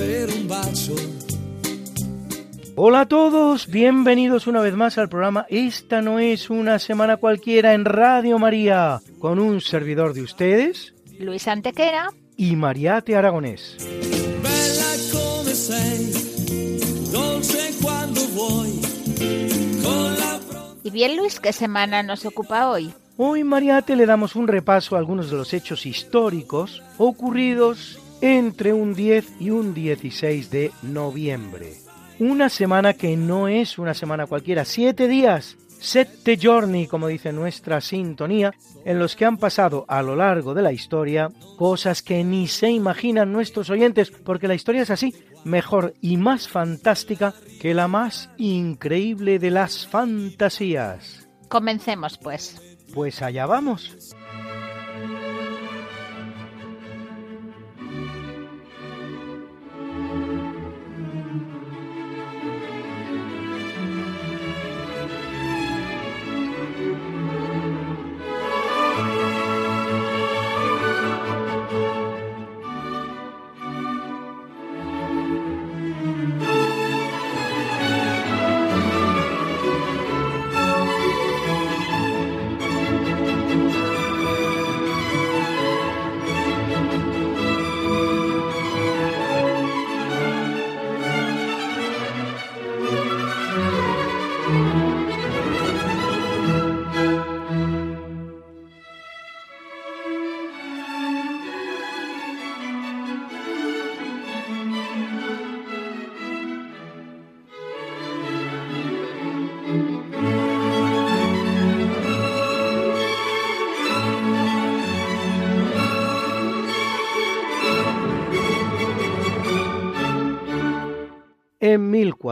un. Hola a todos, bienvenidos una vez más al programa Esta no es una semana cualquiera en Radio María, con un servidor de ustedes Luis Antequera. y Mariate Aragonés. Bella come sei, dolce quando vuoi, con la Y bien, Luis, ¿qué semana nos ocupa hoy? Hoy Mariate le damos un repaso a algunos de los hechos históricos ocurridos entre un 10 y un 16 de noviembre. Una semana que no es una semana cualquiera, siete días, sette giorni, como dice nuestra sintonía, en los que han pasado a lo largo de la historia cosas que ni se imaginan nuestros oyentes, porque la historia es así, mejor y más fantástica que la más increíble de las fantasías. Comencemos, pues. Pues allá vamos.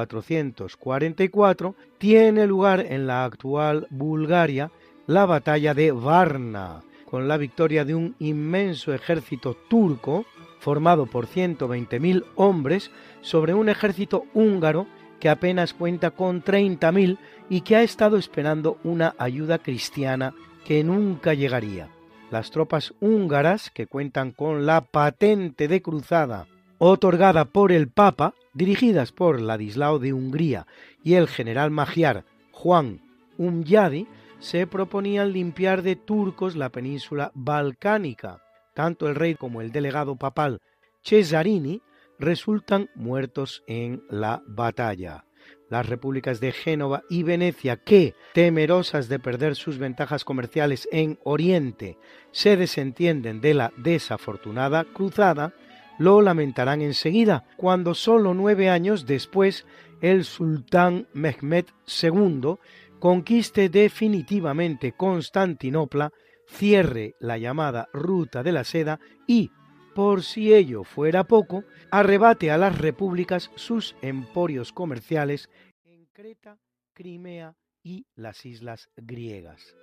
1444 tiene lugar en la actual Bulgaria la batalla de Varna, con la victoria de un inmenso ejército turco formado por 120.000 hombres sobre un ejército húngaro que apenas cuenta con 30.000 y que ha estado esperando una ayuda cristiana que nunca llegaría. Las tropas húngaras, que cuentan con la patente de cruzada otorgada por el Papa, dirigidas por Ladislao de Hungría y el general magiar Juan Umyadi, se proponían limpiar de turcos la península balcánica. Tanto el rey como el delegado papal Cesarini resultan muertos en la batalla. Las repúblicas de Génova y Venecia, que, temerosas de perder sus ventajas comerciales en Oriente, se desentienden de la desafortunada cruzada, lo lamentarán enseguida, cuando solo nueve años después el sultán Mehmed II conquiste definitivamente Constantinopla, cierre la llamada Ruta de la Seda y, por si ello fuera poco, arrebate a las repúblicas sus emporios comerciales en Creta, Crimea y las islas griegas.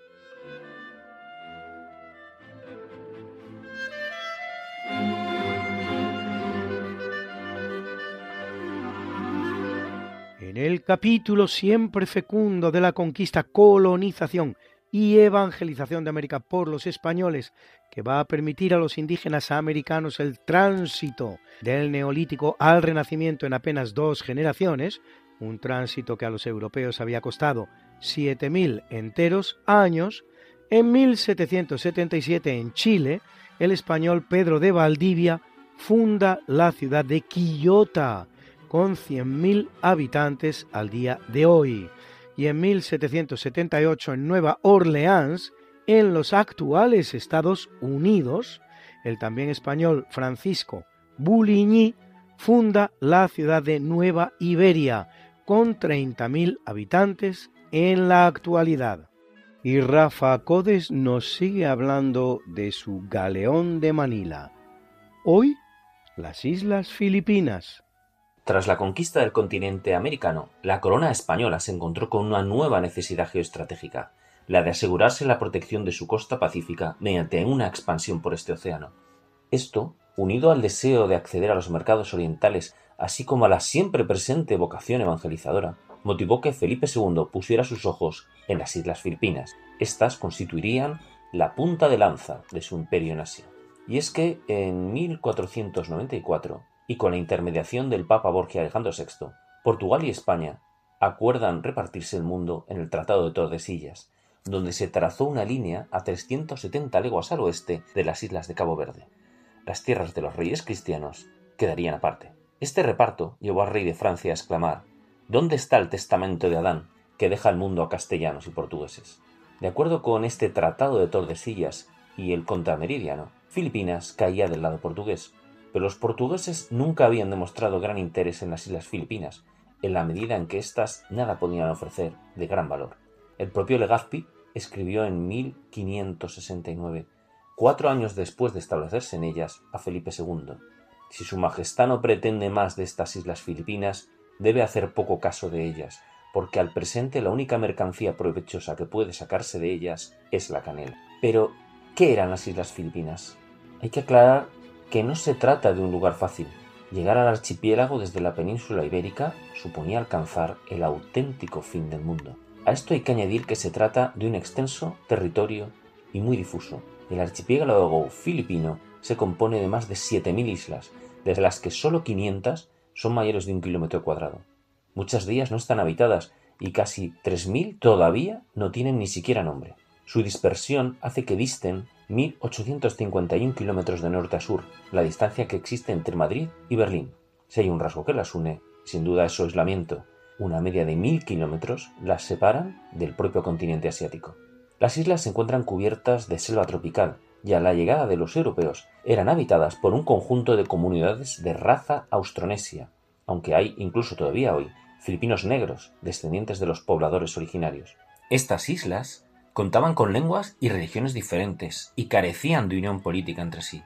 En el capítulo siempre fecundo de la conquista, colonización y evangelización de América por los españoles, que va a permitir a los indígenas americanos el tránsito del neolítico al renacimiento en apenas dos generaciones, un tránsito que a los europeos había costado 7.000 enteros años, en 1777 en Chile, el español Pedro de Valdivia funda la ciudad de Quillota, con 100.000 habitantes al día de hoy. Y en 1778 en Nueva Orleans, en los actuales Estados Unidos, el también español Francisco Bouligny funda la ciudad de Nueva Iberia, con 30.000 habitantes en la actualidad. Y Rafa Codes nos sigue hablando de su galeón de Manila. Hoy, las Islas Filipinas. Tras la conquista del continente americano, la corona española se encontró con una nueva necesidad geoestratégica, la de asegurarse la protección de su costa pacífica mediante una expansión por este océano. Esto, unido al deseo de acceder a los mercados orientales, así como a la siempre presente vocación evangelizadora, motivó que Felipe II pusiera sus ojos en las Islas Filipinas. Estas constituirían la punta de lanza de su imperio en Asia. Y es que en 1494, y con la intermediación del Papa Borgia Alejandro VI, Portugal y España acuerdan repartirse el mundo en el Tratado de Tordesillas, donde se trazó una línea a 370 leguas al oeste de las islas de Cabo Verde. Las tierras de los reyes cristianos quedarían aparte. Este reparto llevó al rey de Francia a exclamar ¿Dónde está el testamento de Adán que deja el mundo a castellanos y portugueses? De acuerdo con este tratado de Tordesillas y el contrameridiano, Filipinas caía del lado portugués, pero los portugueses nunca habían demostrado gran interés en las islas Filipinas, en la medida en que éstas nada podían ofrecer de gran valor. El propio Legazpi escribió en 1569, cuatro años después de establecerse en ellas, a Felipe II. Si su Majestad no pretende más de estas islas Filipinas, debe hacer poco caso de ellas, porque al presente la única mercancía provechosa que puede sacarse de ellas es la canela. Pero, ¿qué eran las Islas Filipinas? Hay que aclarar que no se trata de un lugar fácil. Llegar al archipiélago desde la península ibérica suponía alcanzar el auténtico fin del mundo. A esto hay que añadir que se trata de un extenso territorio y muy difuso. El archipiélago filipino se compone de más de 7.000 islas, de las que solo 500 son mayores de un kilómetro cuadrado. Muchas de ellas no están habitadas y casi 3.000 todavía no tienen ni siquiera nombre. Su dispersión hace que disten 1.851 kilómetros de norte a sur, la distancia que existe entre Madrid y Berlín. Si hay un rasgo que las une, sin duda es su aislamiento, una media de mil kilómetros las separan del propio continente asiático. Las islas se encuentran cubiertas de selva tropical y a la llegada de los europeos eran habitadas por un conjunto de comunidades de raza austronesia, aunque hay incluso todavía hoy filipinos negros, descendientes de los pobladores originarios. Estas islas contaban con lenguas y religiones diferentes y carecían de unión política entre sí.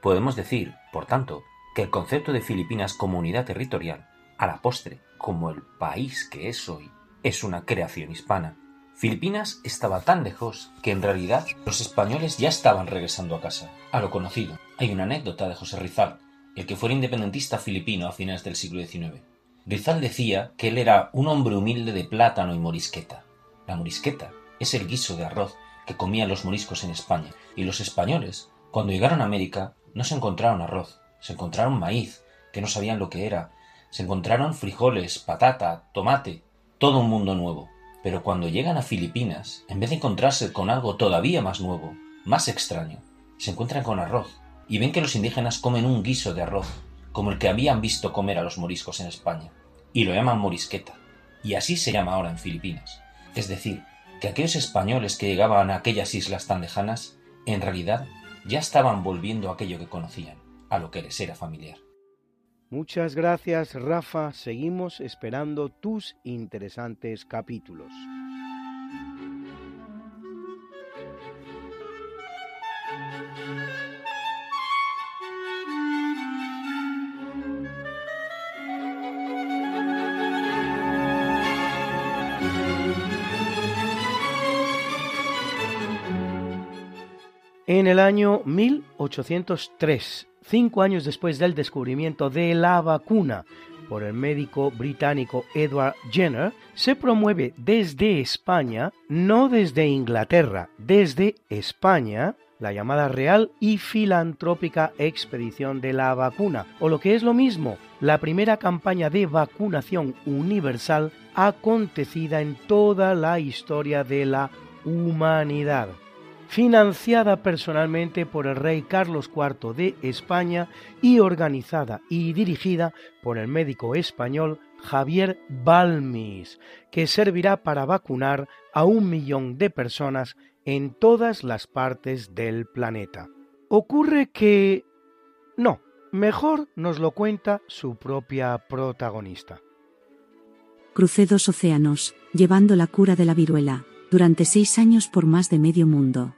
Podemos decir, por tanto, que el concepto de Filipinas como unidad territorial, a la postre, como el país que es hoy, es una creación hispana. Filipinas estaba tan lejos que en realidad los españoles ya estaban regresando a casa, a lo conocido. Hay una anécdota de José Rizal, el que fuera independentista filipino a finales del siglo XIX. Rizal decía que él era un hombre humilde de plátano y morisqueta. La morisqueta es el guiso de arroz que comían los moriscos en España, y los españoles, cuando llegaron a América, no se encontraron arroz, se encontraron maíz, que no sabían lo que era, se encontraron frijoles, patata, tomate, todo un mundo nuevo. Pero cuando llegan a Filipinas, en vez de encontrarse con algo todavía más nuevo, más extraño, se encuentran con arroz. Y ven que los indígenas comen un guiso de arroz, como el que habían visto comer a los moriscos en España, y lo llaman morisqueta, y así se llama ahora en Filipinas. Es decir, que aquellos españoles que llegaban a aquellas islas tan lejanas, en realidad ya estaban volviendo a aquello que conocían, a lo que les era familiar. Muchas gracias, Rafa. Seguimos esperando tus interesantes capítulos. En el año 1803, cinco años después del descubrimiento de la vacuna por el médico británico Edward Jenner, se promueve desde España, no desde Inglaterra, desde España, la llamada Real y Filantrópica Expedición de la Vacuna, o lo que es lo mismo, la primera campaña de vacunación universal acontecida en toda la historia de la humanidad financiada personalmente por el rey Carlos IV de España y organizada y dirigida por el médico español Javier Balmis, que servirá para vacunar a un millón de personas en todas las partes del planeta. Ocurre que... No, mejor nos lo cuenta su propia protagonista. Crucé dos océanos, llevando la cura de la viruela, durante seis años por más de medio mundo.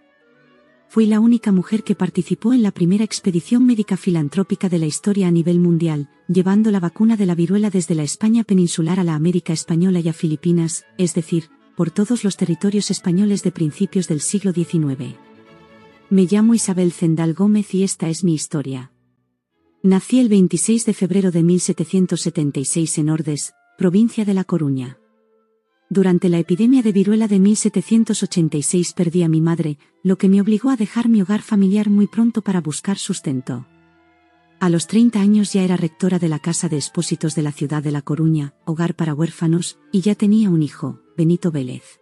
Fui la única mujer que participó en la primera expedición médica filantrópica de la historia a nivel mundial, llevando la vacuna de la viruela desde la España peninsular a la América española y a Filipinas, es decir, por todos los territorios españoles de principios del siglo XIX. Me llamo Isabel Zendal Gómez y esta es mi historia. Nací el 26 de febrero de 1776 en Ordes, provincia de La Coruña. Durante la epidemia de viruela de 1786 perdí a mi madre, lo que me obligó a dejar mi hogar familiar muy pronto para buscar sustento. A los 30 años ya era rectora de la Casa de Expósitos de la ciudad de La Coruña, hogar para huérfanos, y ya tenía un hijo, Benito Vélez.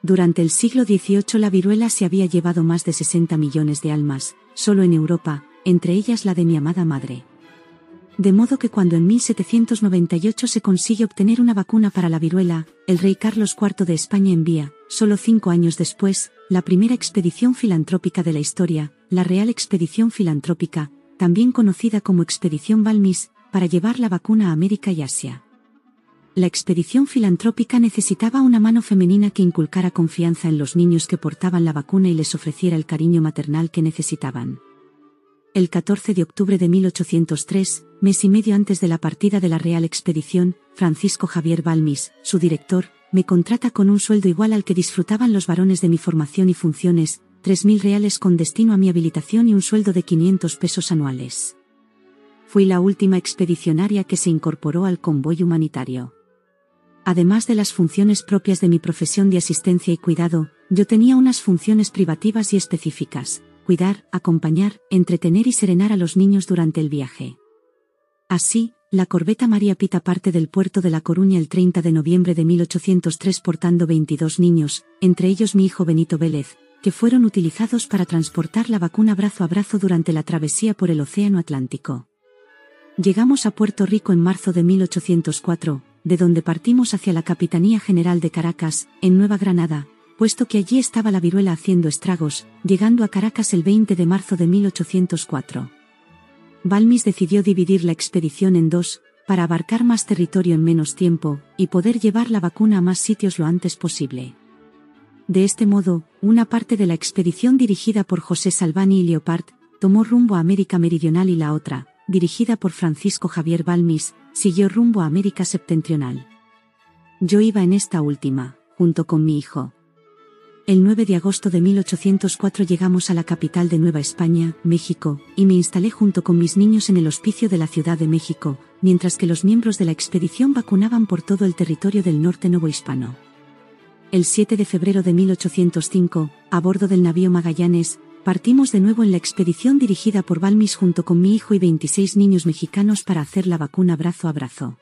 Durante el siglo XVIII la viruela se había llevado más de 60 millones de almas, solo en Europa, entre ellas la de mi amada madre de modo que cuando en 1798 se consigue obtener una vacuna para la viruela, el rey Carlos IV de España envía, solo cinco años después, la primera expedición filantrópica de la historia, la Real Expedición Filantrópica, también conocida como Expedición Balmis, para llevar la vacuna a América y Asia. La expedición filantrópica necesitaba una mano femenina que inculcara confianza en los niños que portaban la vacuna y les ofreciera el cariño maternal que necesitaban. El 14 de octubre de 1803, mes y medio antes de la partida de la Real Expedición, Francisco Javier Balmis, su director, me contrata con un sueldo igual al que disfrutaban los varones de mi formación y funciones, 3.000 reales con destino a mi habilitación y un sueldo de 500 pesos anuales. Fui la última expedicionaria que se incorporó al convoy humanitario. Además de las funciones propias de mi profesión de asistencia y cuidado, yo tenía unas funciones privativas y específicas, cuidar, acompañar, entretener y serenar a los niños durante el viaje. Así, la corbeta María Pita parte del puerto de La Coruña el 30 de noviembre de 1803 portando 22 niños, entre ellos mi hijo Benito Vélez, que fueron utilizados para transportar la vacuna brazo a brazo durante la travesía por el Océano Atlántico. Llegamos a Puerto Rico en marzo de 1804, de donde partimos hacia la Capitanía General de Caracas, en Nueva Granada, puesto que allí estaba la viruela haciendo estragos, llegando a Caracas el 20 de marzo de 1804. Balmis decidió dividir la expedición en dos, para abarcar más territorio en menos tiempo, y poder llevar la vacuna a más sitios lo antes posible. De este modo, una parte de la expedición dirigida por José Salvani y Leopard, tomó rumbo a América Meridional y la otra, dirigida por Francisco Javier Balmis, siguió rumbo a América Septentrional. Yo iba en esta última, junto con mi hijo, el 9 de agosto de 1804 llegamos a la capital de Nueva España, México, y me instalé junto con mis niños en el hospicio de la Ciudad de México, mientras que los miembros de la expedición vacunaban por todo el territorio del norte novohispano. El 7 de febrero de 1805, a bordo del navío Magallanes, partimos de nuevo en la expedición dirigida por Balmis junto con mi hijo y 26 niños mexicanos para hacer la vacuna brazo a brazo.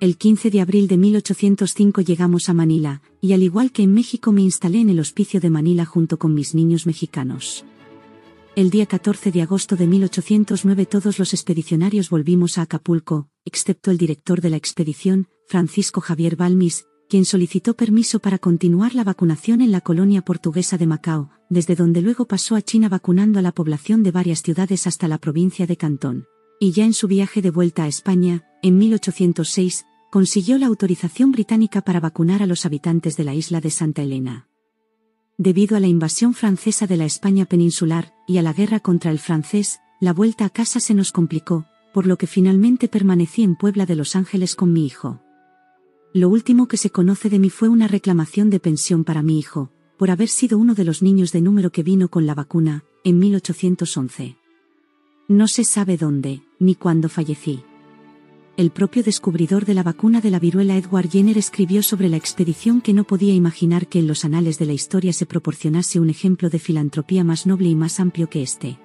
El 15 de abril de 1805 llegamos a Manila, y al igual que en México me instalé en el hospicio de Manila junto con mis niños mexicanos. El día 14 de agosto de 1809 todos los expedicionarios volvimos a Acapulco, excepto el director de la expedición, Francisco Javier Balmis, quien solicitó permiso para continuar la vacunación en la colonia portuguesa de Macao, desde donde luego pasó a China vacunando a la población de varias ciudades hasta la provincia de Cantón. Y ya en su viaje de vuelta a España, en 1806, consiguió la autorización británica para vacunar a los habitantes de la isla de Santa Elena. Debido a la invasión francesa de la España peninsular y a la guerra contra el francés, la vuelta a casa se nos complicó, por lo que finalmente permanecí en Puebla de Los Ángeles con mi hijo. Lo último que se conoce de mí fue una reclamación de pensión para mi hijo, por haber sido uno de los niños de número que vino con la vacuna, en 1811. No se sabe dónde, ni cuándo fallecí el propio descubridor de la vacuna de la viruela Edward Jenner escribió sobre la expedición que no podía imaginar que en los anales de la historia se proporcionase un ejemplo de filantropía más noble y más amplio que este.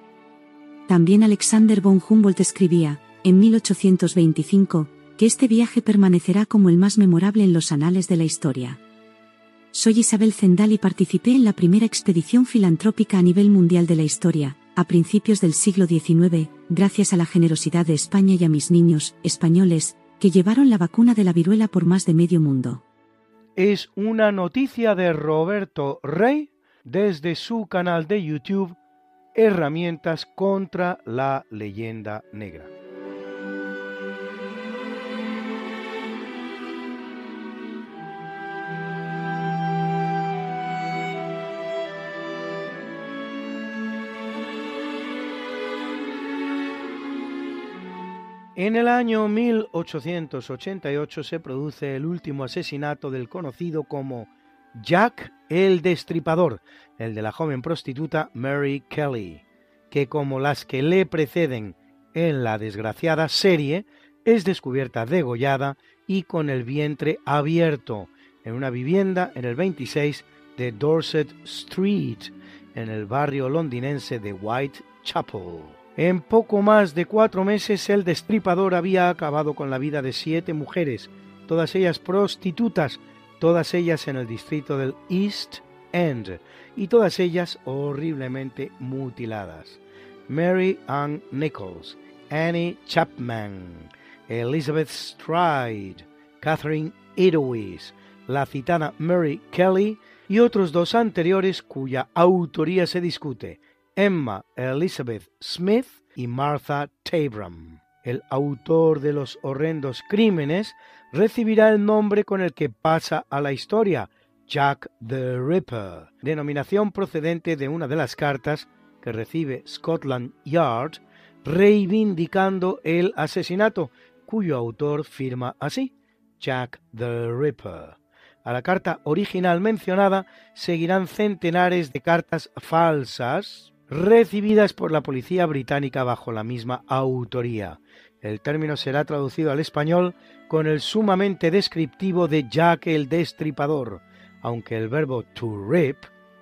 También Alexander von Humboldt escribía, en 1825, que este viaje permanecerá como el más memorable en los anales de la historia. Soy Isabel Zendal y participé en la primera expedición filantrópica a nivel mundial de la historia, a principios del siglo XIX, gracias a la generosidad de España y a mis niños, españoles, que llevaron la vacuna de la viruela por más de medio mundo. Es una noticia de Roberto Rey desde su canal de YouTube Herramientas contra la leyenda negra. En el año 1888 se produce el último asesinato del conocido como Jack el Destripador, el de la joven prostituta Mary Kelly, que como las que le preceden en la desgraciada serie, es descubierta degollada y con el vientre abierto en una vivienda en el 26 de Dorset Street, en el barrio londinense de Whitechapel. En poco más de cuatro meses el destripador había acabado con la vida de siete mujeres, todas ellas prostitutas, todas ellas en el distrito del East End, y todas ellas horriblemente mutiladas. Mary Ann Nichols, Annie Chapman, Elizabeth Stride, Catherine Edowis, la citada Mary Kelly y otros dos anteriores cuya autoría se discute, Emma Elizabeth Smith y Martha Tabram. El autor de los horrendos crímenes recibirá el nombre con el que pasa a la historia, Jack the Ripper, denominación procedente de una de las cartas que recibe Scotland Yard reivindicando el asesinato, cuyo autor firma así, Jack the Ripper. A la carta original mencionada seguirán centenares de cartas falsas recibidas por la policía británica bajo la misma autoría. El término será traducido al español con el sumamente descriptivo de Jack el Destripador, aunque el verbo to rip,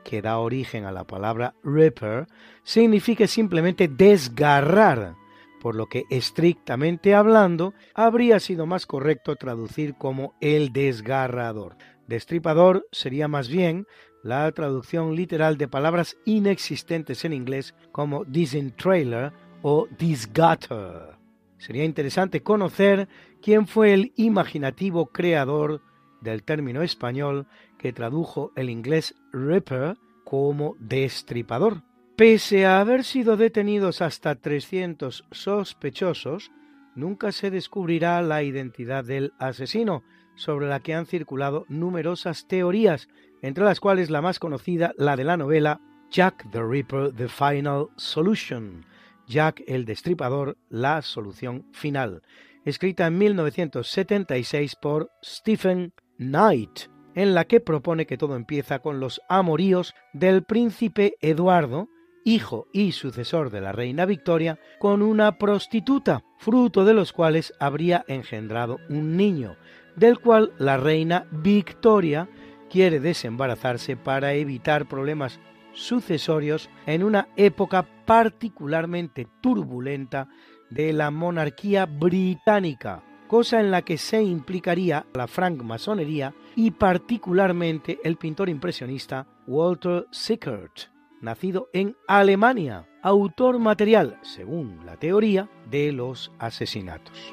que da origen a la palabra ripper, signifique simplemente desgarrar, por lo que estrictamente hablando habría sido más correcto traducir como el desgarrador. Destripador sería más bien la traducción literal de palabras inexistentes en inglés como disentrailer o disgutter. Sería interesante conocer quién fue el imaginativo creador del término español que tradujo el inglés ripper como destripador. Pese a haber sido detenidos hasta 300 sospechosos, nunca se descubrirá la identidad del asesino, sobre la que han circulado numerosas teorías, entre las cuales la más conocida, la de la novela Jack the Ripper, The Final Solution, Jack el Destripador, la solución final, escrita en 1976 por Stephen Knight, en la que propone que todo empieza con los amoríos del príncipe Eduardo, hijo y sucesor de la reina Victoria, con una prostituta, fruto de los cuales habría engendrado un niño, del cual la reina Victoria quiere desembarazarse para evitar problemas sucesorios en una época particularmente turbulenta de la monarquía británica, cosa en la que se implicaría la francmasonería y particularmente el pintor impresionista Walter Sickert, nacido en Alemania, autor material, según la teoría, de los asesinatos.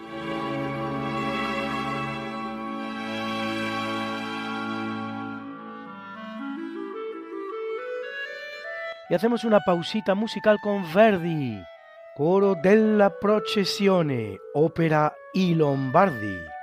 Y hacemos una pausita musical con Verdi, coro della processione, ópera I Lombardi.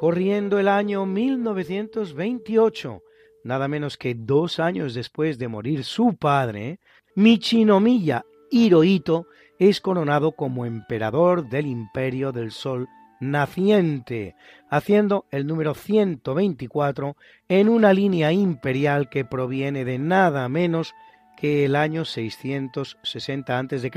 Corriendo el año 1928, nada menos que dos años después de morir su padre, Michinomiya Hirohito es coronado como emperador del Imperio del Sol naciente, haciendo el número 124 en una línea imperial que proviene de nada menos que el año 660 a.C.,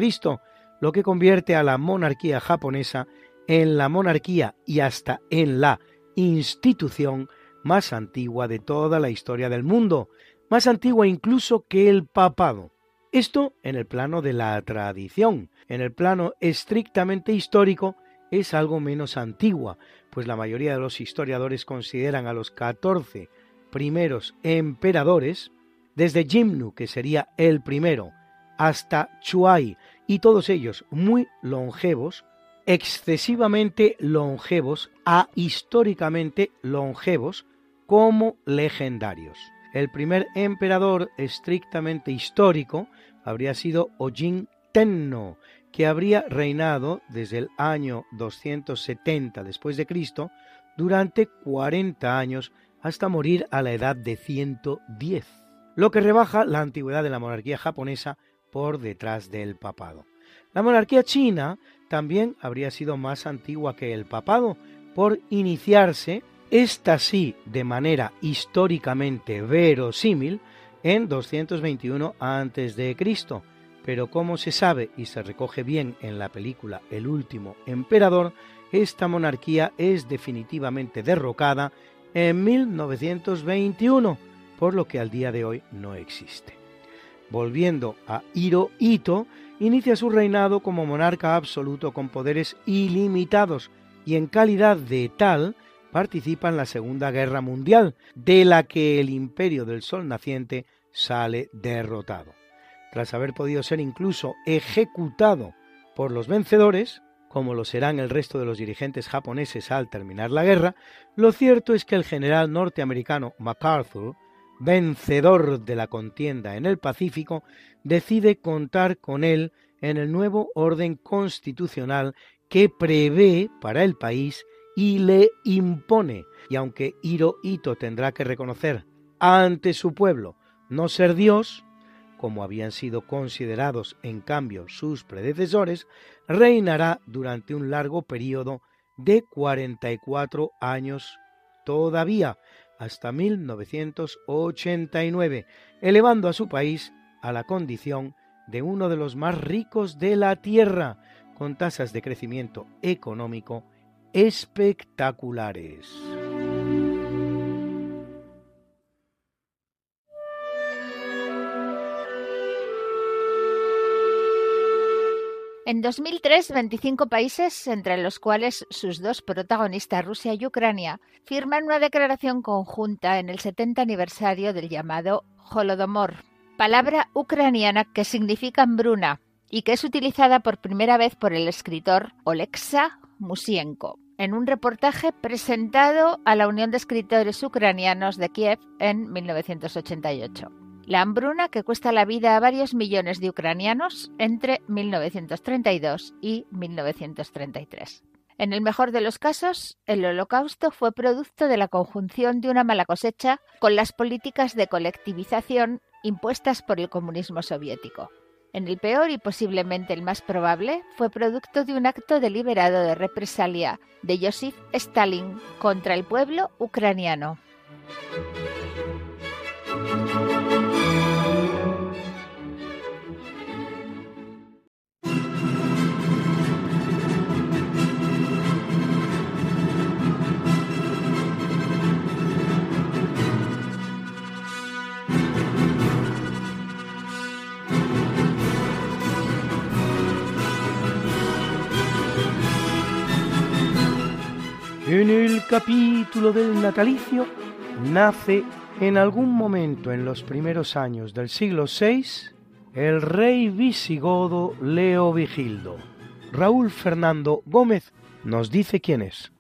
lo que convierte a la monarquía japonesa en la monarquía y hasta en la institución más antigua de toda la historia del mundo, más antigua incluso que el papado. Esto en el plano de la tradición, en el plano estrictamente histórico es algo menos antigua, pues la mayoría de los historiadores consideran a los 14 primeros emperadores, desde Jimnu, que sería el primero, hasta Chuai, y todos ellos muy longevos, excesivamente longevos a históricamente longevos como legendarios. El primer emperador estrictamente histórico habría sido Ojin Tenno, que habría reinado desde el año 270 después de Cristo durante 40 años hasta morir a la edad de 110, lo que rebaja la antigüedad de la monarquía japonesa por detrás del papado. La monarquía china también habría sido más antigua que el papado por iniciarse, esta sí de manera históricamente verosímil, en 221 a.C., pero como se sabe y se recoge bien en la película El último emperador, esta monarquía es definitivamente derrocada en 1921, por lo que al día de hoy no existe. Volviendo a Hirohito, inicia su reinado como monarca absoluto con poderes ilimitados y en calidad de tal participa en la Segunda Guerra Mundial, de la que el imperio del Sol naciente sale derrotado. Tras haber podido ser incluso ejecutado por los vencedores, como lo serán el resto de los dirigentes japoneses al terminar la guerra, lo cierto es que el general norteamericano MacArthur, vencedor de la contienda en el Pacífico, decide contar con él en el nuevo orden constitucional que prevé para el país y le impone, y aunque Hirohito tendrá que reconocer ante su pueblo no ser Dios, como habían sido considerados en cambio sus predecesores, reinará durante un largo periodo de 44 años todavía, hasta 1989, elevando a su país a la condición de uno de los más ricos de la Tierra, con tasas de crecimiento económico espectaculares. En 2003, 25 países, entre los cuales sus dos protagonistas, Rusia y Ucrania, firman una declaración conjunta en el 70 aniversario del llamado Holodomor, palabra ucraniana que significa hambruna y que es utilizada por primera vez por el escritor Olexa Musienko en un reportaje presentado a la Unión de Escritores Ucranianos de Kiev en 1988 la hambruna que cuesta la vida a varios millones de ucranianos entre 1932 y 1933. En el mejor de los casos, el holocausto fue producto de la conjunción de una mala cosecha con las políticas de colectivización impuestas por el comunismo soviético. En el peor y posiblemente el más probable, fue producto de un acto deliberado de represalia de Joseph Stalin contra el pueblo ucraniano. En el capítulo del natalicio nace en algún momento en los primeros años del siglo VI el rey visigodo Leo Vigildo. Raúl Fernando Gómez nos dice quién es.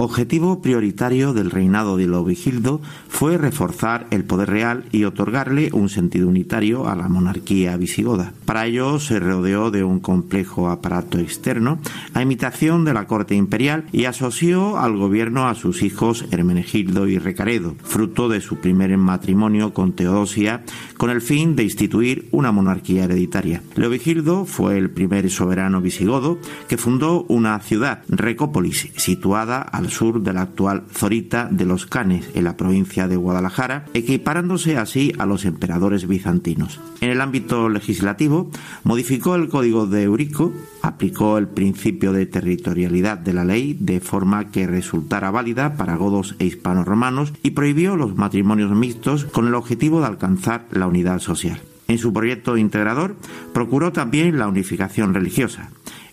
Objetivo prioritario del reinado de Leovigildo fue reforzar el poder real y otorgarle un sentido unitario a la monarquía visigoda. Para ello se rodeó de un complejo aparato externo a imitación de la corte imperial y asoció al gobierno a sus hijos Hermenegildo y Recaredo, fruto de su primer matrimonio con Teodosia, con el fin de instituir una monarquía hereditaria. Leovigildo fue el primer soberano visigodo que fundó una ciudad, Recópolis, situada al sur de la actual Zorita de los Canes, en la provincia de Guadalajara, equiparándose así a los emperadores bizantinos. En el ámbito legislativo, modificó el Código de Eurico, aplicó el principio de territorialidad de la ley de forma que resultara válida para godos e hispanos-romanos y prohibió los matrimonios mixtos con el objetivo de alcanzar la unidad social. En su proyecto integrador procuró también la unificación religiosa.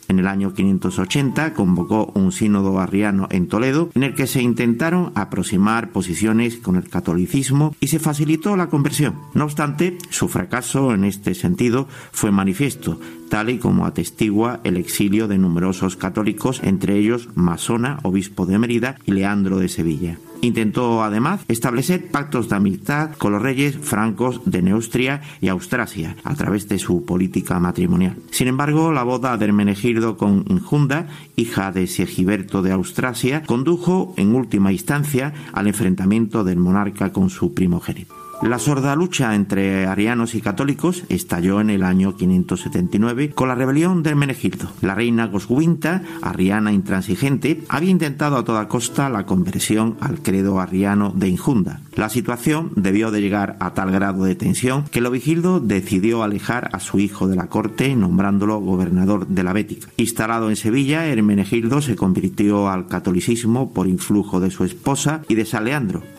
En el año 580 convocó un sínodo arriano en Toledo en el que se intentaron aproximar posiciones con el catolicismo y se facilitó la conversión. No obstante, su fracaso en este sentido fue manifiesto, tal y como atestigua el exilio de numerosos católicos, entre ellos Masona, obispo de Mérida, y Leandro de Sevilla. Intentó además establecer pactos de amistad con los reyes francos de Neustria y Austrasia a través de su política matrimonial. Sin embargo, la boda de Hermenegildo con Injunda, hija de Segiberto de Austrasia, condujo en última instancia al enfrentamiento del monarca con su primogénito. La sorda lucha entre arianos y católicos estalló en el año 579 con la rebelión de Hermenegildo. La reina Goswinta, arriana intransigente, había intentado a toda costa la conversión al credo arriano de Injunda. La situación debió de llegar a tal grado de tensión que Lovigildo decidió alejar a su hijo de la corte nombrándolo gobernador de la Bética. Instalado en Sevilla, Hermenegildo se convirtió al catolicismo por influjo de su esposa y de San.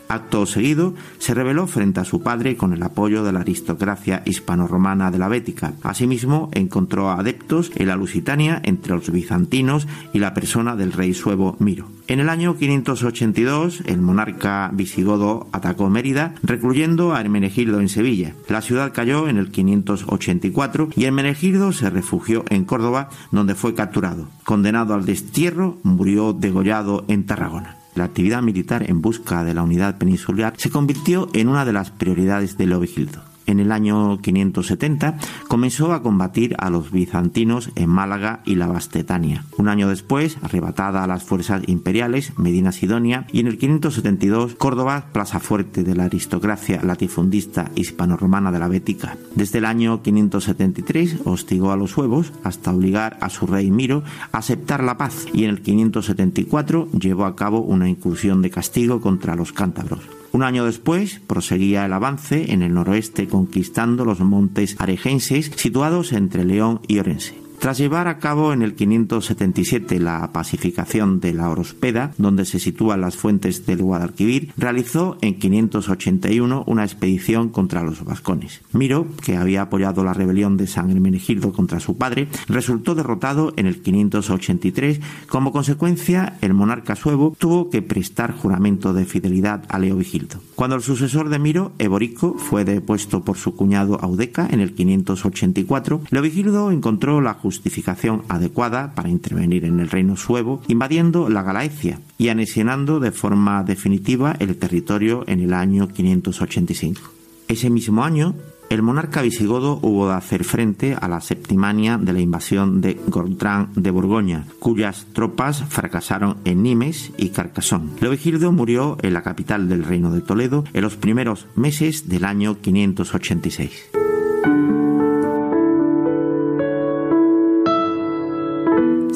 Acto seguido, se rebeló frente a su padre con el apoyo de la aristocracia hispano-romana de la Bética. Asimismo, encontró adeptos en la Lusitania entre los bizantinos y la persona del rey suevo Miro. En el año 582, el monarca visigodo atacó Mérida, recluyendo a Hermenegildo en Sevilla. La ciudad cayó en el 584 y Hermenegildo se refugió en Córdoba, donde fue capturado. Condenado al destierro, murió degollado en Tarragona. La actividad militar en busca de la unidad peninsular se convirtió en una de las prioridades de Leovigildo en el año 570 comenzó a combatir a los bizantinos en Málaga y la Bastetania. Un año después, arrebatada a las fuerzas imperiales, Medina Sidonia, y en el 572 Córdoba, plaza fuerte de la aristocracia latifundista hispano-romana de la Bética. Desde el año 573 hostigó a los suevos hasta obligar a su rey Miro a aceptar la paz y en el 574 llevó a cabo una incursión de castigo contra los cántabros. Un año después proseguía el avance en el noroeste conquistando los montes aregenses situados entre León y Orense. Tras llevar a cabo en el 577 la pacificación de la Orospeda, donde se sitúan las fuentes del Guadalquivir, realizó en 581 una expedición contra los vascones. Miro, que había apoyado la rebelión de San Hermenegildo contra su padre, resultó derrotado en el 583. Como consecuencia, el monarca suevo tuvo que prestar juramento de fidelidad a Leovigildo. Cuando el sucesor de Miro, Eborico, fue depuesto por su cuñado Audeca en el 584, Leovigildo encontró la justificación adecuada para intervenir en el reino suevo, invadiendo la Galaecia y anexionando de forma definitiva el territorio en el año 585. Ese mismo año, el monarca visigodo hubo de hacer frente a la septimania de la invasión de Gortrán de Borgoña, cuyas tropas fracasaron en Nimes y Carcassonne. Leovigildo murió en la capital del reino de Toledo en los primeros meses del año 586.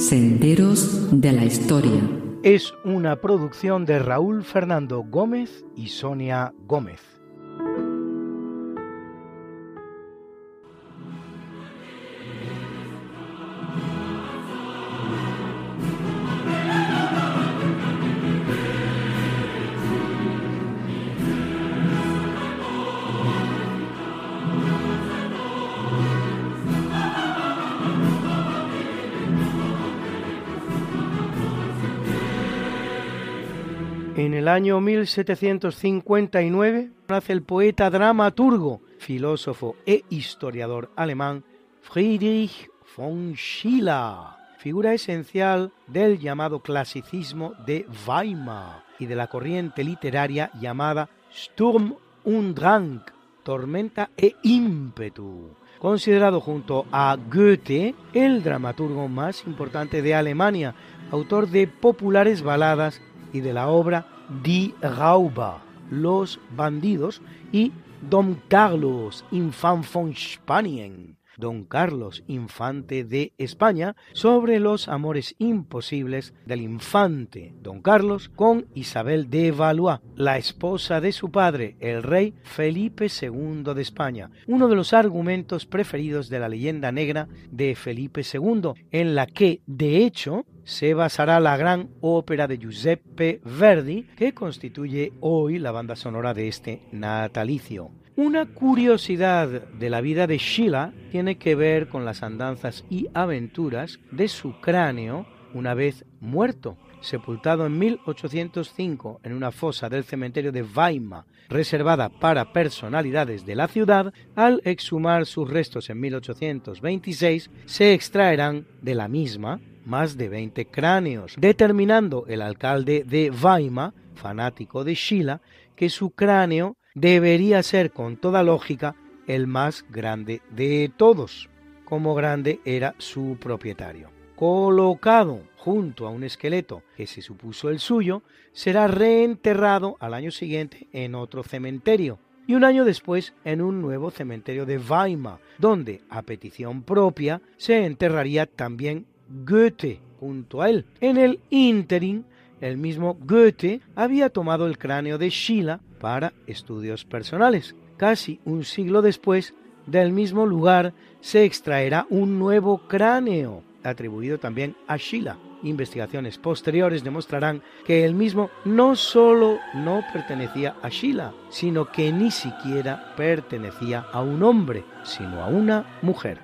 Senderos de la Historia. Es una producción de Raúl Fernando Gómez y Sonia Gómez. El año 1759 nace el poeta dramaturgo, filósofo e historiador alemán Friedrich von Schiller. figura esencial del llamado clasicismo de Weimar y de la corriente literaria llamada Sturm und Drang, tormenta e ímpetu, considerado junto a Goethe el dramaturgo más importante de Alemania, autor de populares baladas y de la obra Die Rauber, Los Bandidos, y Don Carlos, Infant von Spanien, Don Carlos, infante de España, sobre los amores imposibles del infante Don Carlos con Isabel de Valois, la esposa de su padre, el rey Felipe II de España, uno de los argumentos preferidos de la leyenda negra de Felipe II, en la que, de hecho, se basará la gran ópera de Giuseppe Verdi, que constituye hoy la banda sonora de este natalicio. Una curiosidad de la vida de Sheila tiene que ver con las andanzas y aventuras de su cráneo una vez muerto, sepultado en 1805 en una fosa del cementerio de Weimar, reservada para personalidades de la ciudad, al exhumar sus restos en 1826, se extraerán de la misma más de 20 cráneos, determinando el alcalde de Weimar, fanático de Sheila, que su cráneo debería ser con toda lógica el más grande de todos, como grande era su propietario. Colocado junto a un esqueleto que se supuso el suyo, será reenterrado al año siguiente en otro cementerio y un año después en un nuevo cementerio de Weimar, donde, a petición propia, se enterraría también Goethe junto a él. En el ínterin, el mismo Goethe había tomado el cráneo de Schiller para estudios personales. Casi un siglo después, del mismo lugar se extraerá un nuevo cráneo, atribuido también a Schiller. Investigaciones posteriores demostrarán que el mismo no solo no pertenecía a Schiller, sino que ni siquiera pertenecía a un hombre, sino a una mujer.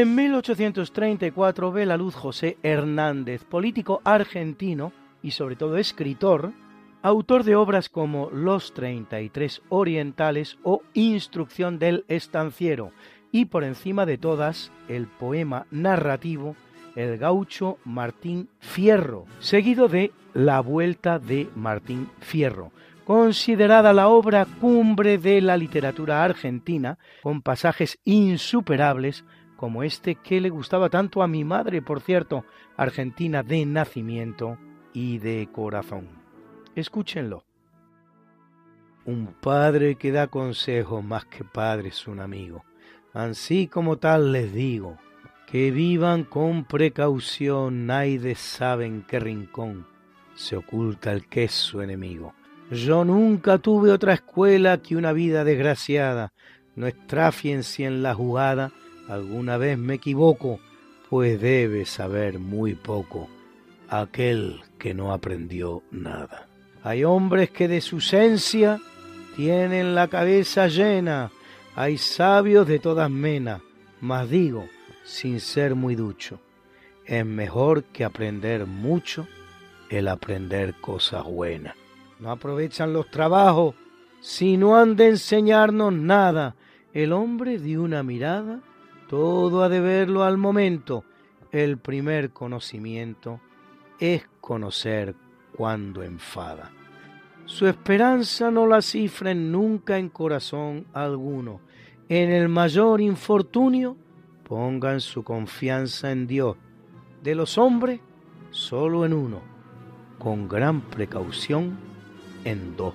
En 1834 ve la luz José Hernández, político argentino y sobre todo escritor, autor de obras como Los 33 Orientales o Instrucción del Estanciero, y por encima de todas el poema narrativo El gaucho Martín Fierro, seguido de La Vuelta de Martín Fierro, considerada la obra cumbre de la literatura argentina, con pasajes insuperables como este que le gustaba tanto a mi madre, por cierto, argentina de nacimiento y de corazón. Escúchenlo. Un padre que da consejo más que padre es un amigo. Así como tal les digo, que vivan con precaución, nadie sabe en qué rincón se oculta el que es su enemigo. Yo nunca tuve otra escuela que una vida desgraciada. No estrafien en la jugada alguna vez me equivoco, pues debe saber muy poco aquel que no aprendió nada. Hay hombres que de su esencia tienen la cabeza llena, hay sabios de todas menas, mas digo, sin ser muy ducho, es mejor que aprender mucho el aprender cosas buenas. No aprovechan los trabajos, si no han de enseñarnos nada. El hombre de una mirada todo ha de verlo al momento. El primer conocimiento es conocer cuando enfada. Su esperanza no la cifren nunca en corazón alguno. En el mayor infortunio pongan su confianza en Dios. De los hombres, solo en uno. Con gran precaución, en dos.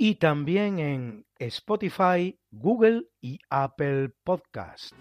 Y también en Spotify, Google y Apple Podcast.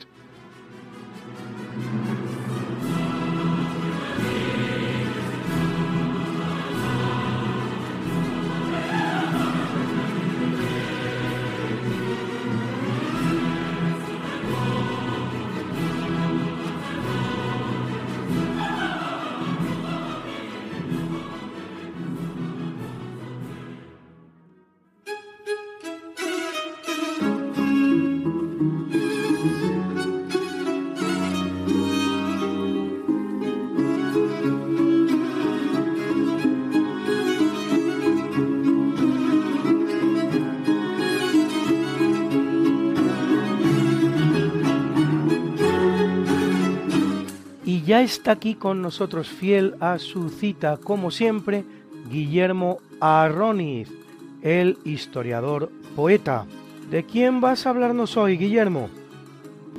Ya está aquí con nosotros, fiel a su cita, como siempre, Guillermo Arroniz, el historiador poeta. ¿De quién vas a hablarnos hoy, Guillermo?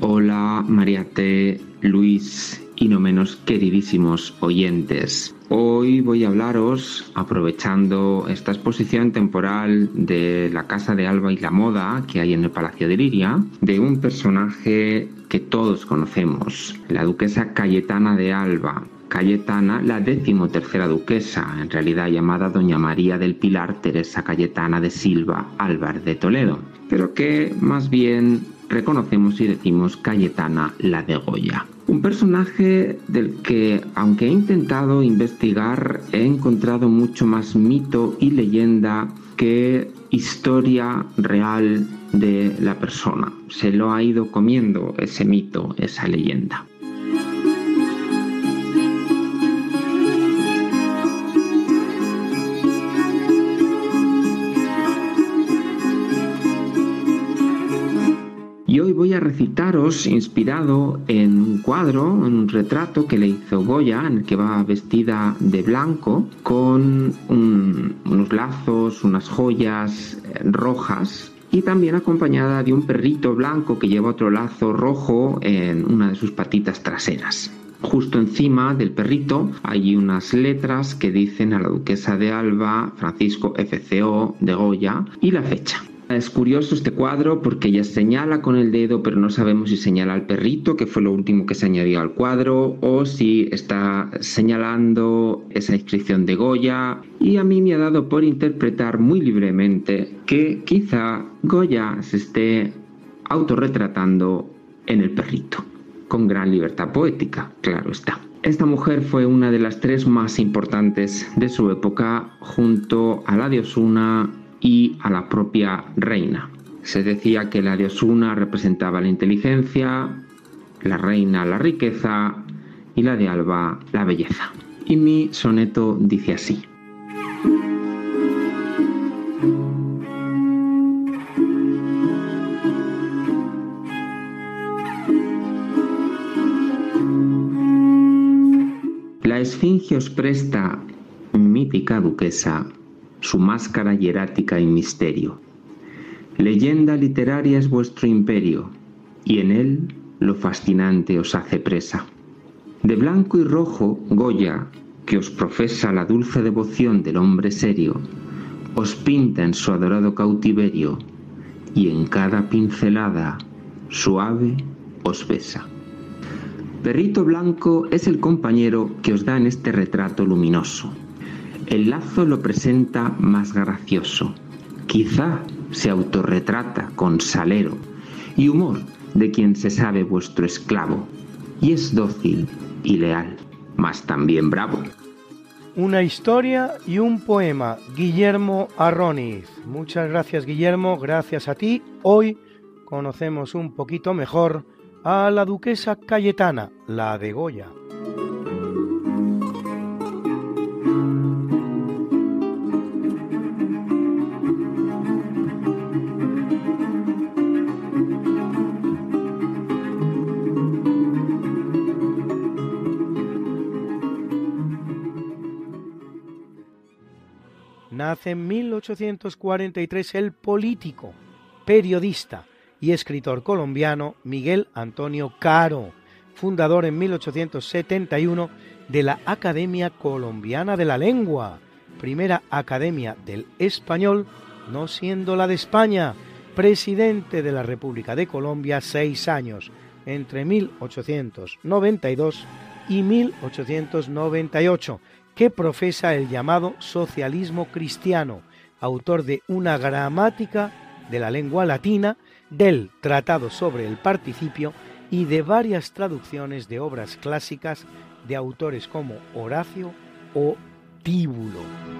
Hola, Mariate, Luis y no menos queridísimos oyentes. Hoy voy a hablaros, aprovechando esta exposición temporal de la Casa de Alba y la Moda que hay en el Palacio de Liria, de un personaje que todos conocemos, la duquesa Cayetana de Alba. Cayetana, la decimotercera duquesa, en realidad llamada Doña María del Pilar Teresa Cayetana de Silva Álvar de Toledo, pero que más bien reconocemos y decimos Cayetana la de Goya. Un personaje del que, aunque he intentado investigar, he encontrado mucho más mito y leyenda que historia real de la persona. Se lo ha ido comiendo ese mito, esa leyenda. Y hoy voy a recitaros, inspirado en un cuadro, en un retrato que le hizo Goya, en el que va vestida de blanco, con unos lazos, unas joyas eh, rojas, y también acompañada de un perrito blanco que lleva otro lazo rojo en una de sus patitas traseras. Justo encima del perrito hay unas letras que dicen a la duquesa de Alba, Francisco FCO de Goya y la fecha. Es curioso este cuadro porque ella señala con el dedo, pero no sabemos si señala al perrito, que fue lo último que se añadió al cuadro, o si está señalando esa inscripción de Goya. Y a mí me ha dado por interpretar muy libremente que quizá Goya se esté autorretratando en el perrito, con gran libertad poética, claro está. Esta mujer fue una de las tres más importantes de su época, junto a la de Osuna, y a la propia reina. Se decía que la de Osuna representaba la inteligencia, la reina la riqueza y la de Alba la belleza. Y mi soneto dice así. La esfinge os presta, mítica duquesa, su máscara hierática y misterio. Leyenda literaria es vuestro imperio, y en él lo fascinante os hace presa. De blanco y rojo, Goya, que os profesa la dulce devoción del hombre serio, os pinta en su adorado cautiverio, y en cada pincelada suave os besa. Perrito Blanco es el compañero que os da en este retrato luminoso el lazo lo presenta más gracioso. Quizá se autorretrata con salero y humor de quien se sabe vuestro esclavo, y es dócil y leal, mas también bravo. Una historia y un poema, Guillermo Arroniz. Muchas gracias Guillermo, gracias a ti. Hoy conocemos un poquito mejor a la duquesa Cayetana, la de Goya. En 1843 el político, periodista y escritor colombiano Miguel Antonio Caro, fundador en 1871 de la Academia Colombiana de la Lengua, primera academia del español, no siendo la de España, presidente de la República de Colombia seis años, entre 1892 y 1898, que profesa el llamado socialismo cristiano, autor de una gramática de la lengua latina, del Tratado sobre el Participio y de varias traducciones de obras clásicas de autores como Horacio o Tíbulo.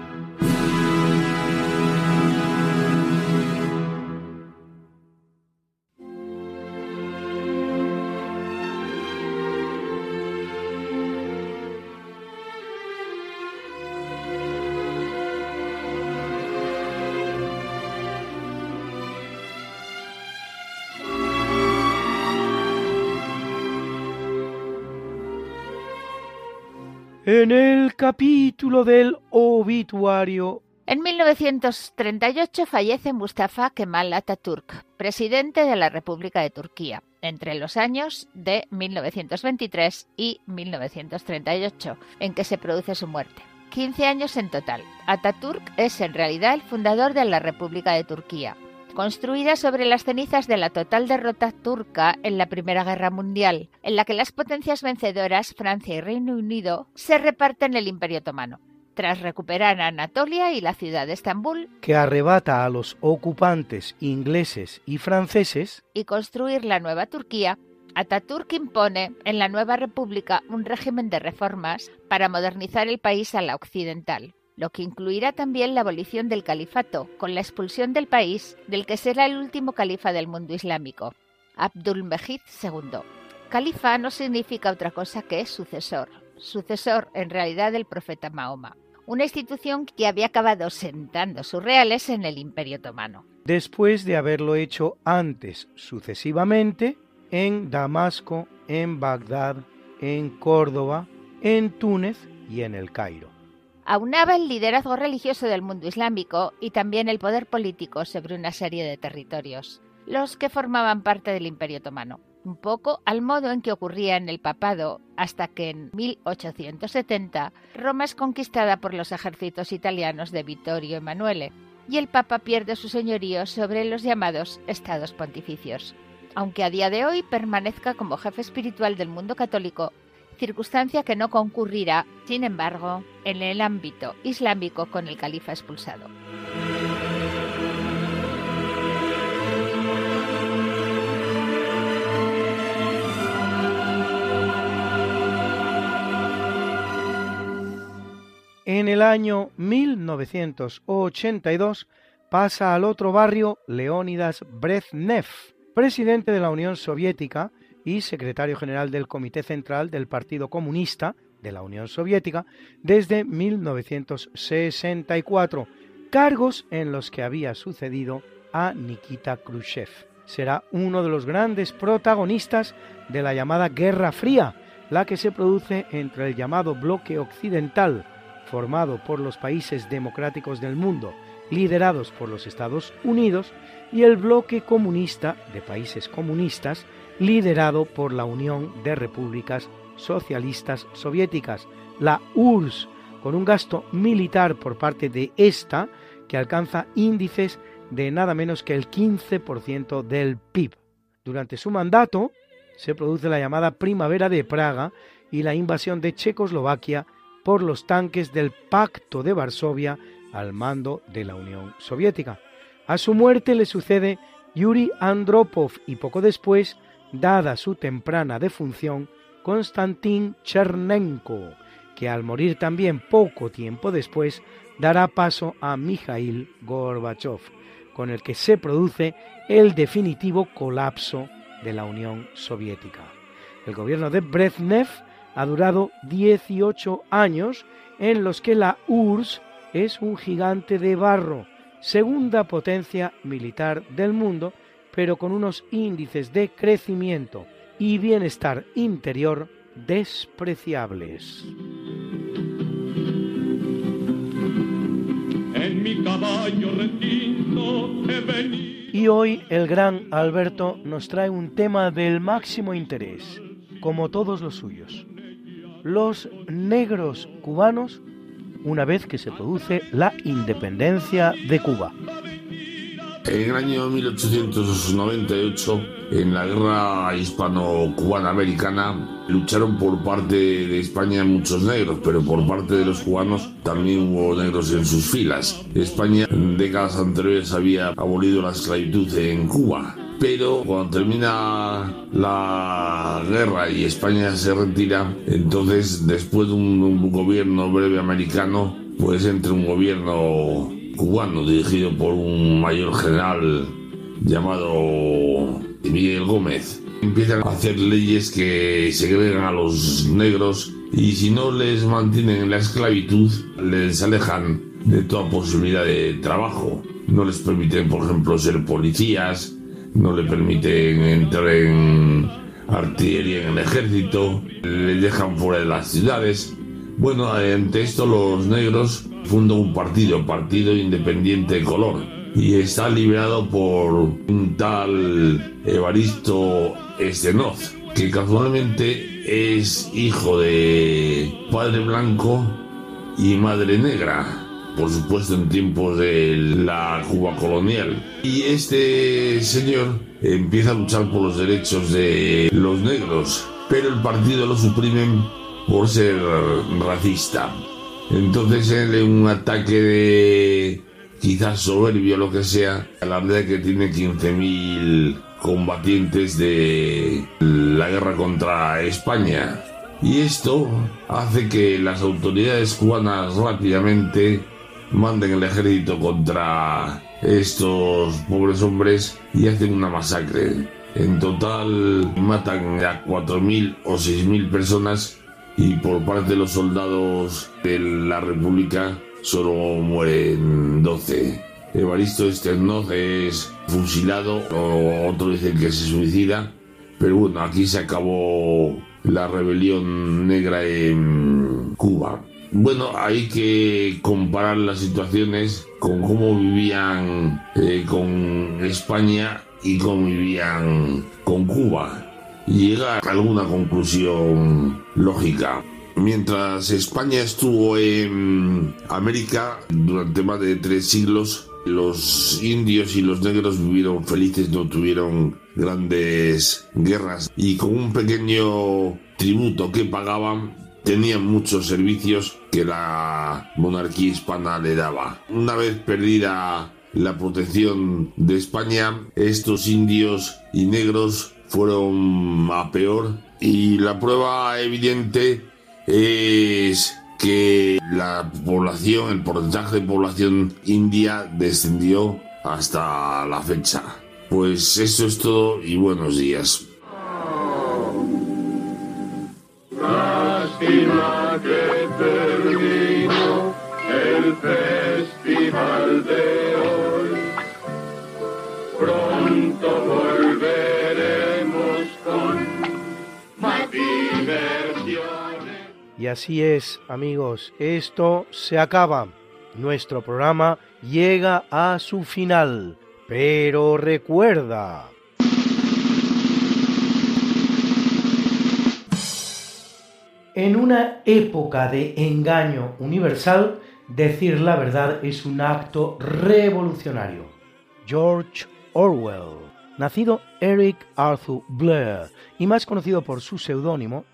En el capítulo del obituario. En 1938 fallece Mustafa Kemal Atatürk, presidente de la República de Turquía, entre los años de 1923 y 1938, en que se produce su muerte. 15 años en total. Atatürk es en realidad el fundador de la República de Turquía, construida sobre las cenizas de la total derrota turca en la Primera Guerra Mundial, en la que las potencias vencedoras, Francia y Reino Unido, se reparten el Imperio Otomano. Tras recuperar Anatolia y la ciudad de Estambul, que arrebata a los ocupantes ingleses y franceses, y construir la nueva Turquía, Ataturk impone en la nueva república un régimen de reformas para modernizar el país a la occidental lo que incluirá también la abolición del califato, con la expulsión del país del que será el último califa del mundo islámico, Abdul Mejid II. Califa no significa otra cosa que sucesor, sucesor en realidad del profeta Mahoma, una institución que había acabado sentando sus reales en el Imperio Otomano. Después de haberlo hecho antes sucesivamente en Damasco, en Bagdad, en Córdoba, en Túnez y en el Cairo aunaba el liderazgo religioso del mundo islámico y también el poder político sobre una serie de territorios, los que formaban parte del Imperio Otomano, un poco al modo en que ocurría en el papado hasta que en 1870 Roma es conquistada por los ejércitos italianos de Vittorio Emanuele y el Papa pierde su señorío sobre los llamados estados pontificios, aunque a día de hoy permanezca como jefe espiritual del mundo católico circunstancia que no concurrirá, sin embargo, en el ámbito islámico con el califa expulsado. En el año 1982 pasa al otro barrio Leónidas Brezhnev, presidente de la Unión Soviética, y secretario general del Comité Central del Partido Comunista de la Unión Soviética desde 1964, cargos en los que había sucedido a Nikita Khrushchev. Será uno de los grandes protagonistas de la llamada Guerra Fría, la que se produce entre el llamado bloque occidental, formado por los países democráticos del mundo, liderados por los Estados Unidos, y el bloque comunista de países comunistas, liderado por la Unión de Repúblicas Socialistas Soviéticas, la URSS, con un gasto militar por parte de esta que alcanza índices de nada menos que el 15% del PIB. Durante su mandato se produce la llamada Primavera de Praga y la invasión de Checoslovaquia por los tanques del Pacto de Varsovia al mando de la Unión Soviética. A su muerte le sucede Yuri Andropov y poco después dada su temprana defunción, Konstantin Chernenko, que al morir también poco tiempo después dará paso a Mikhail Gorbachev, con el que se produce el definitivo colapso de la Unión Soviética. El gobierno de Brezhnev ha durado 18 años en los que la URSS es un gigante de barro, segunda potencia militar del mundo pero con unos índices de crecimiento y bienestar interior despreciables. En mi mi caballo retinto he venido. Y hoy el gran Alberto nos trae un tema del máximo interés, como todos los suyos. Los negros cubanos una vez que se produce la independencia de Cuba. En el año 1898, en la guerra hispano-cubana americana, lucharon por parte de España muchos negros, pero por parte de los cubanos también hubo negros en sus filas. España en décadas anteriores había abolido la esclavitud en Cuba, pero cuando termina la guerra y España se retira, entonces después de un, un gobierno breve americano, pues entra un gobierno cubano dirigido por un mayor general llamado Miguel Gómez. Empiezan a hacer leyes que segregan a los negros y si no les mantienen en la esclavitud, les alejan de toda posibilidad de trabajo. No les permiten, por ejemplo, ser policías, no le permiten entrar en artillería en el ejército, les dejan fuera de las ciudades. Bueno, ante esto los negros funda un partido, Partido Independiente de Color, y está liberado por un tal Evaristo Estenoz, que casualmente es hijo de padre blanco y madre negra, por supuesto en tiempos de la Cuba colonial. Y este señor empieza a luchar por los derechos de los negros, pero el partido lo suprimen por ser racista. Entonces él un ataque de quizás soberbio lo que sea, la verdad que tiene 15.000 combatientes de la guerra contra España. Y esto hace que las autoridades cubanas rápidamente manden el ejército contra estos pobres hombres y hacen una masacre. En total matan a 4.000 o 6.000 personas y por parte de los soldados de la República solo mueren 12. Evaristo Esternoz es fusilado, o otros dicen que se suicida, pero bueno, aquí se acabó la rebelión negra en Cuba. Bueno, hay que comparar las situaciones con cómo vivían eh, con España y cómo vivían con Cuba llegar a alguna conclusión lógica. Mientras España estuvo en América durante más de tres siglos, los indios y los negros vivieron felices, no tuvieron grandes guerras y con un pequeño tributo que pagaban tenían muchos servicios que la monarquía hispana le daba. Una vez perdida la protección de España, estos indios y negros fueron a peor y la prueba evidente es que la población, el porcentaje de población india descendió hasta la fecha. Pues eso es todo y buenos días. Lástima que el festival de Y así es, amigos, esto se acaba. Nuestro programa llega a su final. Pero recuerda... En una época de engaño universal, decir la verdad es un acto revolucionario. George Orwell, nacido Eric Arthur Blair y más conocido por su seudónimo,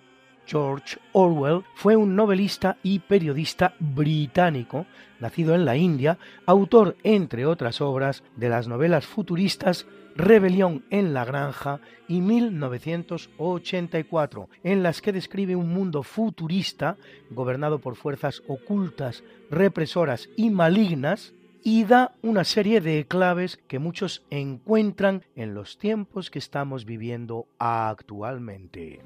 George Orwell fue un novelista y periodista británico, nacido en la India, autor, entre otras obras, de las novelas futuristas Rebelión en la Granja y 1984, en las que describe un mundo futurista gobernado por fuerzas ocultas, represoras y malignas, y da una serie de claves que muchos encuentran en los tiempos que estamos viviendo actualmente.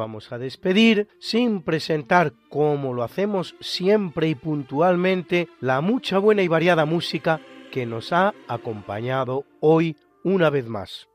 Vamos a despedir sin presentar, como lo hacemos siempre y puntualmente, la mucha buena y variada música que nos ha acompañado hoy una vez más.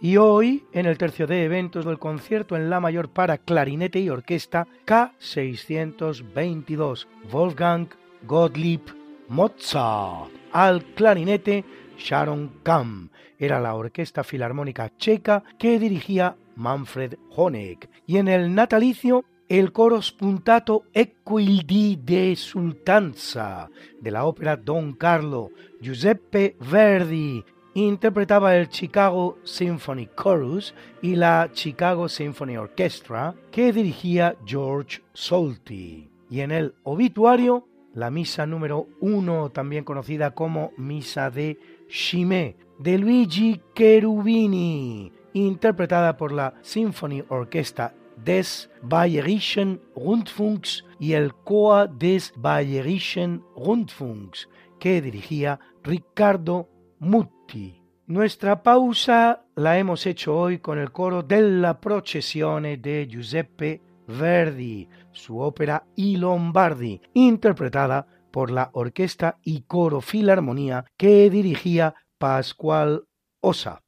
Y hoy, en el tercio de eventos del concierto en La Mayor para clarinete y orquesta K622, Wolfgang Gottlieb Mozart. Al clarinete, Sharon Kamm. Era la orquesta filarmónica checa que dirigía Manfred Honeck. Y en el natalicio, el coro spuntato Equildi de Sultanza de la ópera Don Carlo, Giuseppe Verdi, interpretaba el Chicago Symphony Chorus y la Chicago Symphony Orchestra que dirigía George Solti. Y en el obituario, la misa número uno, también conocida como Misa de Chimé, de Luigi Cherubini, interpretada por la Symphony Orchestra des Bayerischen Rundfunks y el Chor des Bayerischen Rundfunks, que dirigía Ricardo Mutti. Nuestra pausa la hemos hecho hoy con el coro della Processione de Giuseppe Verdi, su ópera I Lombardi, interpretada por la Orquesta y Coro Filarmonía que dirigía Pascual Osa.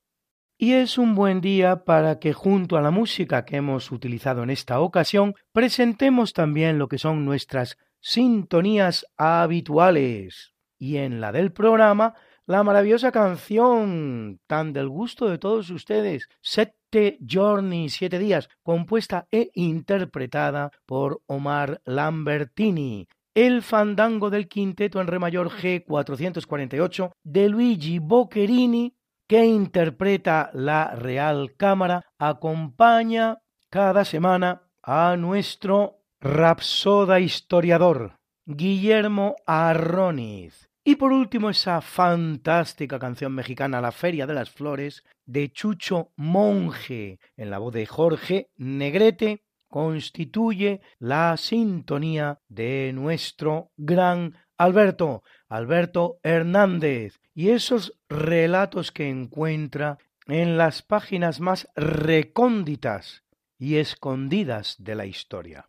Y es un buen día para que junto a la música que hemos utilizado en esta ocasión, presentemos también lo que son nuestras sintonías habituales. Y en la del programa la maravillosa canción, tan del gusto de todos ustedes, Sette Journey, Siete Días, compuesta e interpretada por Omar Lambertini. El fandango del quinteto en re mayor G448 de Luigi Boccherini, que interpreta la Real Cámara, acompaña cada semana a nuestro rapsoda historiador, Guillermo Arroniz. Y por último, esa fantástica canción mexicana La Feria de las Flores de Chucho Monje, en la voz de Jorge Negrete, constituye la sintonía de nuestro gran Alberto, Alberto Hernández, y esos relatos que encuentra en las páginas más recónditas y escondidas de la historia.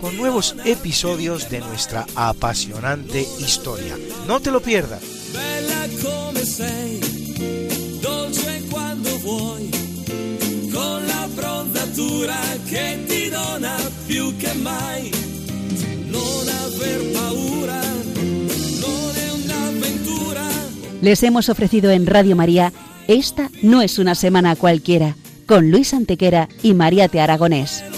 con nuevos episodios de nuestra apasionante historia. No te lo pierdas. Bella come sei, dolce quando vuoi, con la bronzatura che ti dona più che mai. Non aver paura, non è un'avventura. Les hemos ofrecido en Radio María Esta no es una semana cualquiera con Luis Antequera y Mariate Aragonés. Sai non finirà.